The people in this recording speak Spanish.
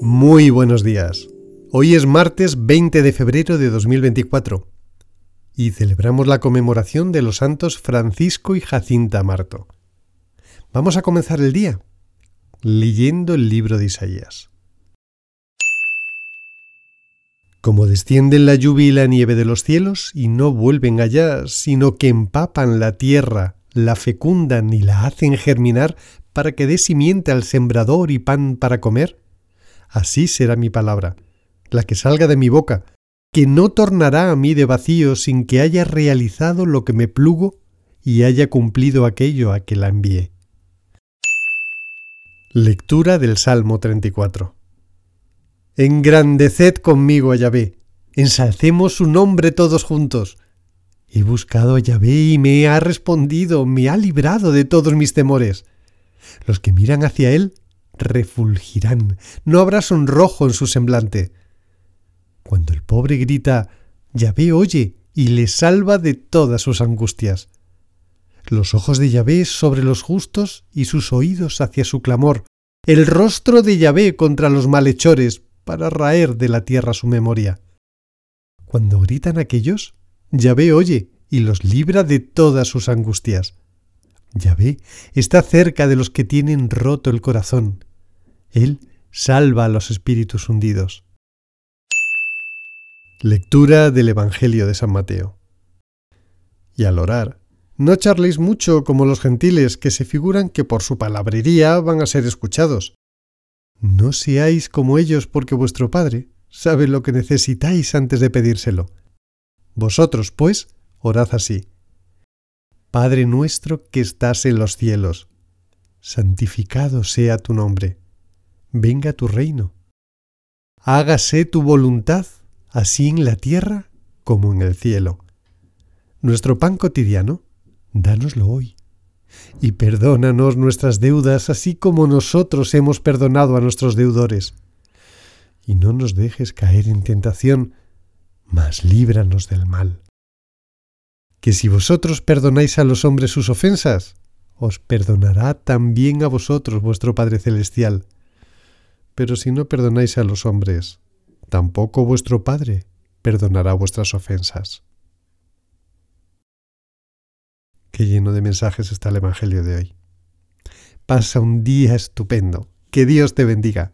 Muy buenos días. Hoy es martes 20 de febrero de 2024 y celebramos la conmemoración de los santos Francisco y Jacinta Marto. Vamos a comenzar el día leyendo el libro de Isaías. Como descienden la lluvia y la nieve de los cielos y no vuelven allá, sino que empapan la tierra, la fecundan y la hacen germinar para que dé simiente al sembrador y pan para comer, así será mi palabra, la que salga de mi boca, que no tornará a mí de vacío sin que haya realizado lo que me plugo y haya cumplido aquello a que la envié. Lectura del Salmo 34 Engrandeced conmigo a Yahvé, ensalcemos su nombre todos juntos. He buscado a Yahvé y me ha respondido, me ha librado de todos mis temores. Los que miran hacia él refulgirán, no habrá sonrojo en su semblante. Cuando el pobre grita, Yahvé oye y le salva de todas sus angustias. Los ojos de Yahvé sobre los justos y sus oídos hacia su clamor, el rostro de Yahvé contra los malhechores para raer de la tierra su memoria. Cuando gritan aquellos, Yahvé oye y los libra de todas sus angustias. Yahvé está cerca de los que tienen roto el corazón. Él salva a los espíritus hundidos. Lectura del Evangelio de San Mateo. Y al orar, no charléis mucho como los gentiles que se figuran que por su palabrería van a ser escuchados. No seáis como ellos porque vuestro Padre sabe lo que necesitáis antes de pedírselo. Vosotros, pues, orad así. Padre nuestro que estás en los cielos, santificado sea tu nombre, venga tu reino. Hágase tu voluntad, así en la tierra como en el cielo. Nuestro pan cotidiano, dánoslo hoy. Y perdónanos nuestras deudas, así como nosotros hemos perdonado a nuestros deudores. Y no nos dejes caer en tentación, mas líbranos del mal que si vosotros perdonáis a los hombres sus ofensas, os perdonará también a vosotros vuestro Padre Celestial. Pero si no perdonáis a los hombres, tampoco vuestro Padre perdonará vuestras ofensas. Qué lleno de mensajes está el Evangelio de hoy. Pasa un día estupendo. Que Dios te bendiga.